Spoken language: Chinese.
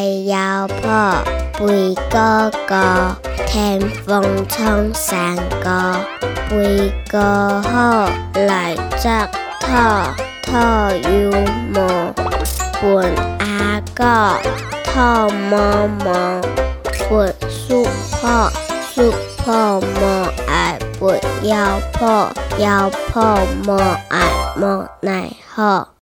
飞破，飞哥哥，听风唱山歌，飞哥好来扎套，套又摸，滚阿哥，套摸摸，滚树破，树破摸爱滚腰破，腰破摸爱摸奈何。